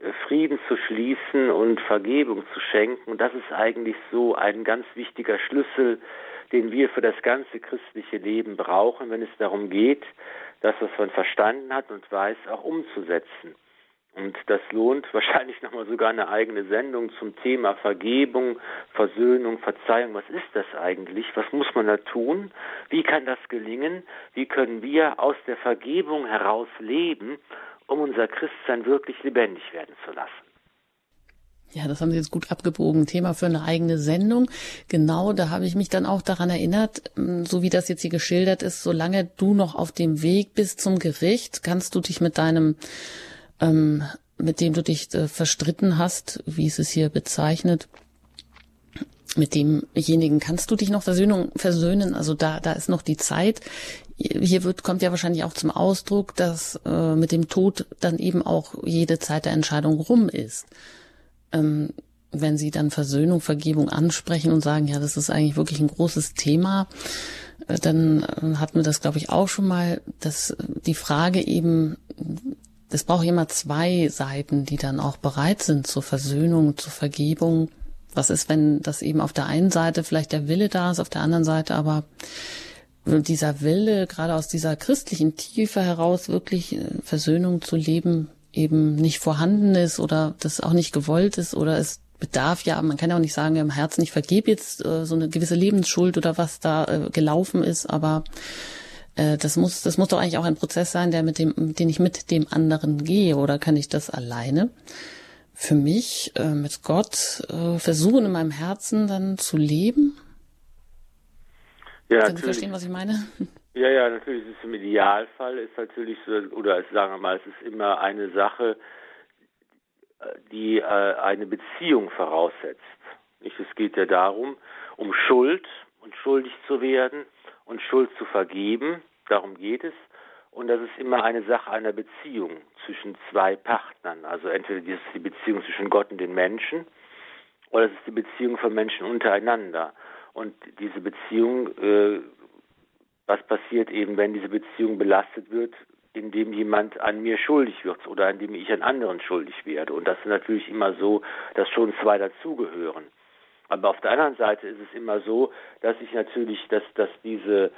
äh, Frieden zu schließen und Vergebung zu schenken. Und das ist eigentlich so ein ganz wichtiger Schlüssel, den wir für das ganze christliche Leben brauchen, wenn es darum geht, das, was man verstanden hat und weiß, auch umzusetzen. Und das lohnt wahrscheinlich nochmal sogar eine eigene Sendung zum Thema Vergebung, Versöhnung, Verzeihung. Was ist das eigentlich? Was muss man da tun? Wie kann das gelingen? Wie können wir aus der Vergebung heraus leben, um unser Christsein wirklich lebendig werden zu lassen? Ja, das haben Sie jetzt gut abgebogen. Thema für eine eigene Sendung. Genau, da habe ich mich dann auch daran erinnert, so wie das jetzt hier geschildert ist, solange du noch auf dem Weg bist zum Gericht, kannst du dich mit deinem ähm, mit dem du dich äh, verstritten hast, wie es es hier bezeichnet, mit demjenigen kannst du dich noch Versöhnung, versöhnen. Also da, da ist noch die Zeit. Hier wird, kommt ja wahrscheinlich auch zum Ausdruck, dass äh, mit dem Tod dann eben auch jede Zeit der Entscheidung rum ist. Ähm, wenn sie dann Versöhnung, Vergebung ansprechen und sagen, ja, das ist eigentlich wirklich ein großes Thema, äh, dann äh, hatten wir das, glaube ich, auch schon mal, dass die Frage eben, es braucht immer zwei Seiten, die dann auch bereit sind zur Versöhnung, zur Vergebung. Was ist, wenn das eben auf der einen Seite vielleicht der Wille da ist, auf der anderen Seite aber dieser Wille, gerade aus dieser christlichen Tiefe heraus wirklich äh, Versöhnung zu leben, eben nicht vorhanden ist oder das auch nicht gewollt ist oder es bedarf ja, man kann ja auch nicht sagen, im Herzen, ich vergebe jetzt äh, so eine gewisse Lebensschuld oder was da äh, gelaufen ist, aber äh, das muss, das muss doch eigentlich auch ein Prozess sein, der mit dem, den ich mit dem anderen gehe, oder kann ich das alleine? Für mich äh, mit Gott äh, versuchen in meinem Herzen dann zu leben. Ja, Können Sie verstehen, was ich meine? Ja, ja, natürlich ist es im Idealfall ist natürlich so, oder sagen wir mal, es ist immer eine Sache, die äh, eine Beziehung voraussetzt. Nicht? Es geht ja darum, um Schuld und schuldig zu werden und Schuld zu vergeben. Darum geht es. Und das ist immer eine Sache einer Beziehung zwischen zwei Partnern. Also entweder ist die Beziehung zwischen Gott und den Menschen oder es ist die Beziehung von Menschen untereinander. Und diese Beziehung, äh, was passiert eben, wenn diese Beziehung belastet wird, indem jemand an mir schuldig wird oder indem ich an anderen schuldig werde. Und das ist natürlich immer so, dass schon zwei dazugehören. Aber auf der anderen Seite ist es immer so, dass ich natürlich, dass, dass diese,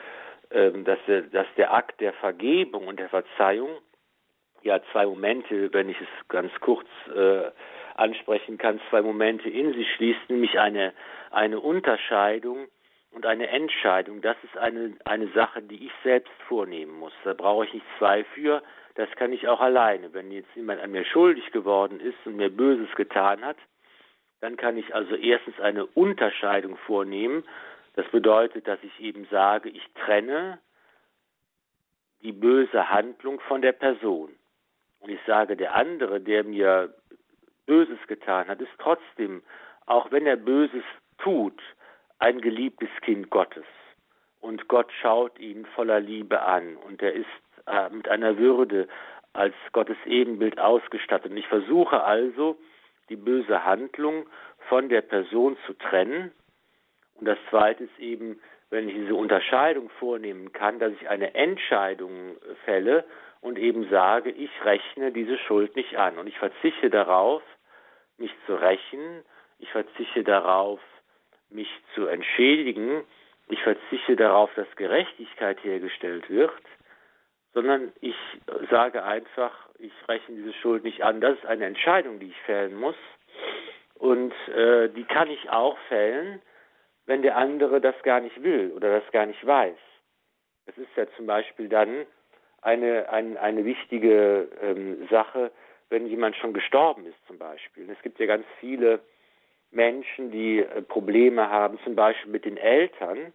ähm, dass, der, dass der Akt der Vergebung und der Verzeihung ja zwei Momente, wenn ich es ganz kurz äh, ansprechen kann, zwei Momente in sich schließt, nämlich eine, eine Unterscheidung und eine Entscheidung. Das ist eine, eine Sache, die ich selbst vornehmen muss. Da brauche ich nicht zwei für. Das kann ich auch alleine. Wenn jetzt jemand an mir schuldig geworden ist und mir Böses getan hat, dann kann ich also erstens eine Unterscheidung vornehmen. Das bedeutet, dass ich eben sage, ich trenne die böse Handlung von der Person. Und ich sage, der andere, der mir Böses getan hat, ist trotzdem, auch wenn er Böses tut, ein geliebtes Kind Gottes. Und Gott schaut ihn voller Liebe an und er ist äh, mit einer Würde als Gottes Ebenbild ausgestattet. Und ich versuche also, die böse Handlung von der Person zu trennen. Und das Zweite ist eben, wenn ich diese Unterscheidung vornehmen kann, dass ich eine Entscheidung fälle und eben sage, ich rechne diese Schuld nicht an. Und ich verzichte darauf, mich zu rächen, ich verzichte darauf, mich zu entschädigen, ich verzichte darauf, dass Gerechtigkeit hergestellt wird, sondern ich sage einfach, ich rechne diese Schuld nicht an. Das ist eine Entscheidung, die ich fällen muss und äh, die kann ich auch fällen, wenn der andere das gar nicht will oder das gar nicht weiß. Es ist ja zum Beispiel dann eine, ein, eine wichtige ähm, Sache, wenn jemand schon gestorben ist zum Beispiel. Es gibt ja ganz viele Menschen, die äh, Probleme haben, zum Beispiel mit den Eltern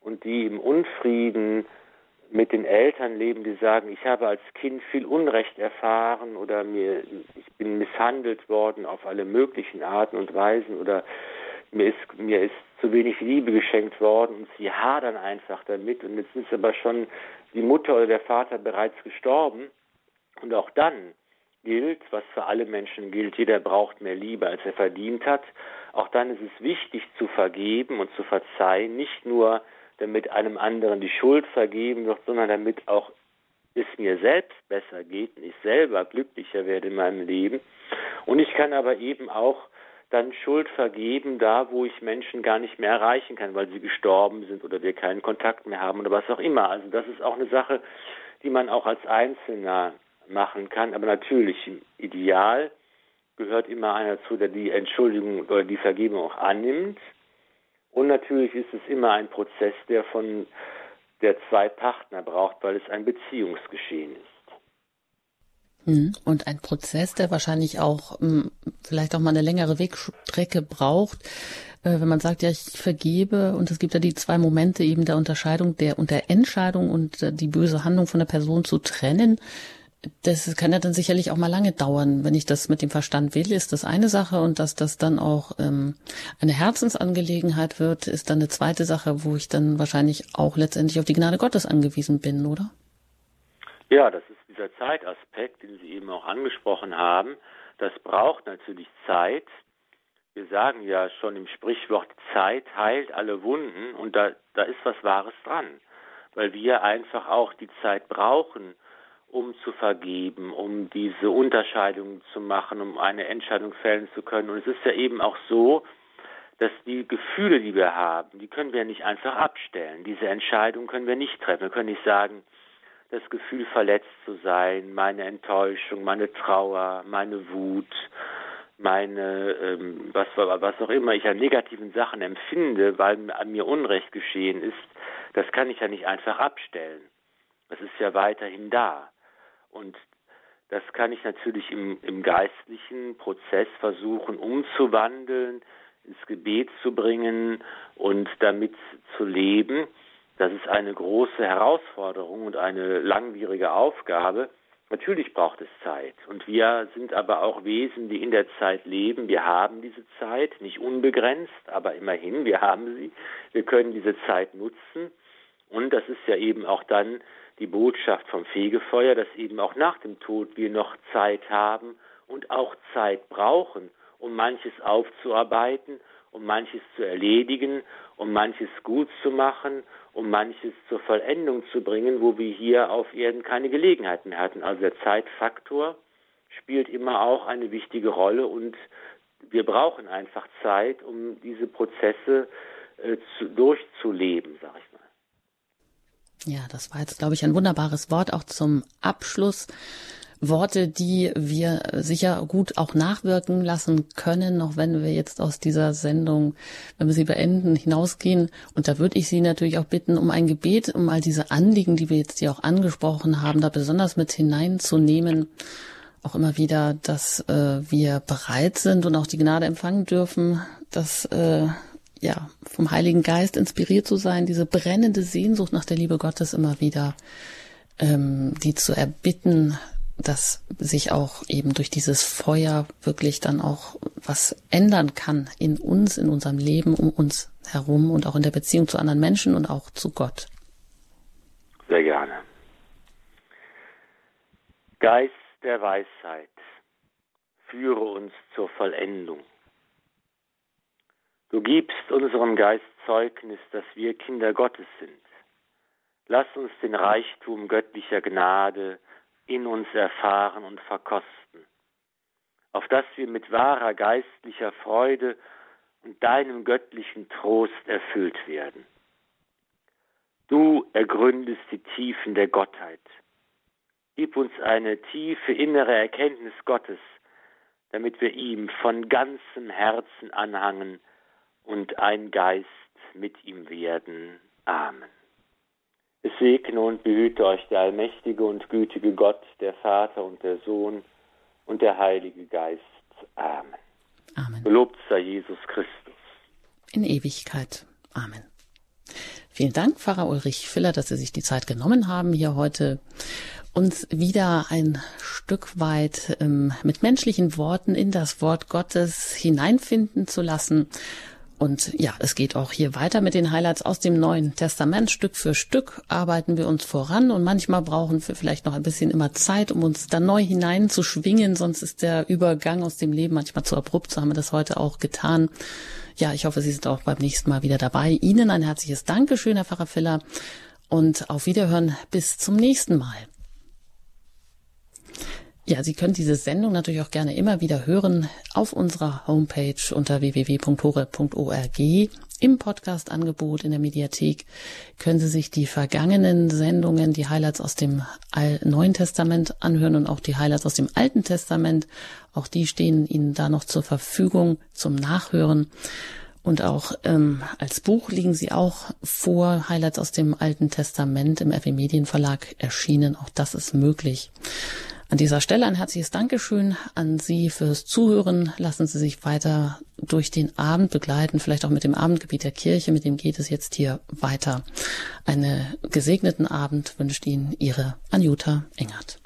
und die im Unfrieden mit den Eltern leben, die sagen, ich habe als Kind viel Unrecht erfahren oder mir, ich bin misshandelt worden auf alle möglichen Arten und Weisen oder mir ist, mir ist zu wenig Liebe geschenkt worden und sie hadern einfach damit und jetzt ist aber schon die Mutter oder der Vater bereits gestorben und auch dann gilt, was für alle Menschen gilt, jeder braucht mehr Liebe, als er verdient hat. Auch dann ist es wichtig zu vergeben und zu verzeihen, nicht nur damit einem anderen die Schuld vergeben wird, sondern damit auch es mir selbst besser geht und ich selber glücklicher werde in meinem Leben. Und ich kann aber eben auch dann Schuld vergeben, da wo ich Menschen gar nicht mehr erreichen kann, weil sie gestorben sind oder wir keinen Kontakt mehr haben oder was auch immer. Also das ist auch eine Sache, die man auch als Einzelner machen kann. Aber natürlich im Ideal gehört immer einer zu, der die Entschuldigung oder die Vergebung auch annimmt. Und natürlich ist es immer ein Prozess, der von der zwei Partner braucht, weil es ein Beziehungsgeschehen ist. Hm. Und ein Prozess, der wahrscheinlich auch hm, vielleicht auch mal eine längere Wegstrecke braucht, äh, wenn man sagt, ja, ich vergebe und es gibt ja die zwei Momente eben der Unterscheidung der und der Entscheidung und äh, die böse Handlung von der Person zu trennen das kann ja dann sicherlich auch mal lange dauern. Wenn ich das mit dem Verstand will, ist das eine Sache und dass das dann auch ähm, eine Herzensangelegenheit wird, ist dann eine zweite Sache, wo ich dann wahrscheinlich auch letztendlich auf die Gnade Gottes angewiesen bin, oder? Ja, das ist dieser Zeitaspekt, den Sie eben auch angesprochen haben. Das braucht natürlich Zeit. Wir sagen ja schon im Sprichwort, Zeit heilt alle Wunden und da, da ist was Wahres dran, weil wir einfach auch die Zeit brauchen, um zu vergeben, um diese Unterscheidung zu machen, um eine Entscheidung fällen zu können. Und es ist ja eben auch so, dass die Gefühle, die wir haben, die können wir nicht einfach abstellen. Diese Entscheidung können wir nicht treffen. Wir können nicht sagen, das Gefühl verletzt zu sein, meine Enttäuschung, meine Trauer, meine Wut, meine, ähm, was, was auch immer ich an negativen Sachen empfinde, weil an mir Unrecht geschehen ist, das kann ich ja nicht einfach abstellen. Das ist ja weiterhin da. Und das kann ich natürlich im, im geistlichen Prozess versuchen umzuwandeln, ins Gebet zu bringen und damit zu leben. Das ist eine große Herausforderung und eine langwierige Aufgabe. Natürlich braucht es Zeit. Und wir sind aber auch Wesen, die in der Zeit leben. Wir haben diese Zeit, nicht unbegrenzt, aber immerhin, wir haben sie. Wir können diese Zeit nutzen. Und das ist ja eben auch dann die Botschaft vom Fegefeuer, dass eben auch nach dem Tod wir noch Zeit haben und auch Zeit brauchen, um manches aufzuarbeiten, um manches zu erledigen, um manches gut zu machen, um manches zur Vollendung zu bringen, wo wir hier auf Erden keine Gelegenheit mehr hatten. Also der Zeitfaktor spielt immer auch eine wichtige Rolle und wir brauchen einfach Zeit, um diese Prozesse äh, zu, durchzuleben, sag ich. Ja, das war jetzt, glaube ich, ein wunderbares Wort auch zum Abschluss. Worte, die wir sicher gut auch nachwirken lassen können, auch wenn wir jetzt aus dieser Sendung, wenn wir sie beenden, hinausgehen. Und da würde ich Sie natürlich auch bitten, um ein Gebet, um all diese Anliegen, die wir jetzt hier auch angesprochen haben, da besonders mit hineinzunehmen. Auch immer wieder, dass äh, wir bereit sind und auch die Gnade empfangen dürfen, dass äh, ja vom Heiligen Geist inspiriert zu sein, diese brennende Sehnsucht nach der Liebe Gottes immer wieder ähm, die zu erbitten, dass sich auch eben durch dieses Feuer wirklich dann auch was ändern kann in uns, in unserem Leben, um uns herum und auch in der Beziehung zu anderen Menschen und auch zu Gott. Sehr gerne. Geist der Weisheit, führe uns zur Vollendung. Du gibst unserem Geist Zeugnis, dass wir Kinder Gottes sind. Lass uns den Reichtum göttlicher Gnade in uns erfahren und verkosten, auf dass wir mit wahrer geistlicher Freude und deinem göttlichen Trost erfüllt werden. Du ergründest die Tiefen der Gottheit. Gib uns eine tiefe innere Erkenntnis Gottes, damit wir ihm von ganzem Herzen anhangen und ein Geist mit ihm werden. Amen. Es segne und behüte euch der allmächtige und gütige Gott, der Vater und der Sohn und der Heilige Geist. Amen. Amen. Gelobt sei Jesus Christus. In Ewigkeit. Amen. Vielen Dank, Pfarrer Ulrich Filler, dass Sie sich die Zeit genommen haben, hier heute uns wieder ein Stück weit ähm, mit menschlichen Worten in das Wort Gottes hineinfinden zu lassen und ja, es geht auch hier weiter mit den Highlights aus dem Neuen Testament. Stück für Stück arbeiten wir uns voran und manchmal brauchen wir vielleicht noch ein bisschen immer Zeit, um uns da neu hineinzuschwingen. Sonst ist der Übergang aus dem Leben manchmal zu abrupt. So haben wir das heute auch getan. Ja, ich hoffe, Sie sind auch beim nächsten Mal wieder dabei. Ihnen ein herzliches Dankeschön, Herr Pfarrer Filler. Und auf Wiederhören bis zum nächsten Mal. Ja, Sie können diese Sendung natürlich auch gerne immer wieder hören auf unserer Homepage unter www.hore.org. Im Podcast-Angebot in der Mediathek können Sie sich die vergangenen Sendungen, die Highlights aus dem Neuen Testament anhören und auch die Highlights aus dem Alten Testament. Auch die stehen Ihnen da noch zur Verfügung zum Nachhören. Und auch ähm, als Buch liegen sie auch vor, Highlights aus dem Alten Testament im FE Medienverlag erschienen. Auch das ist möglich. An dieser Stelle ein herzliches Dankeschön an Sie fürs Zuhören. Lassen Sie sich weiter durch den Abend begleiten, vielleicht auch mit dem Abendgebiet der Kirche, mit dem geht es jetzt hier weiter. Einen gesegneten Abend wünscht Ihnen Ihre Anjuta Engert.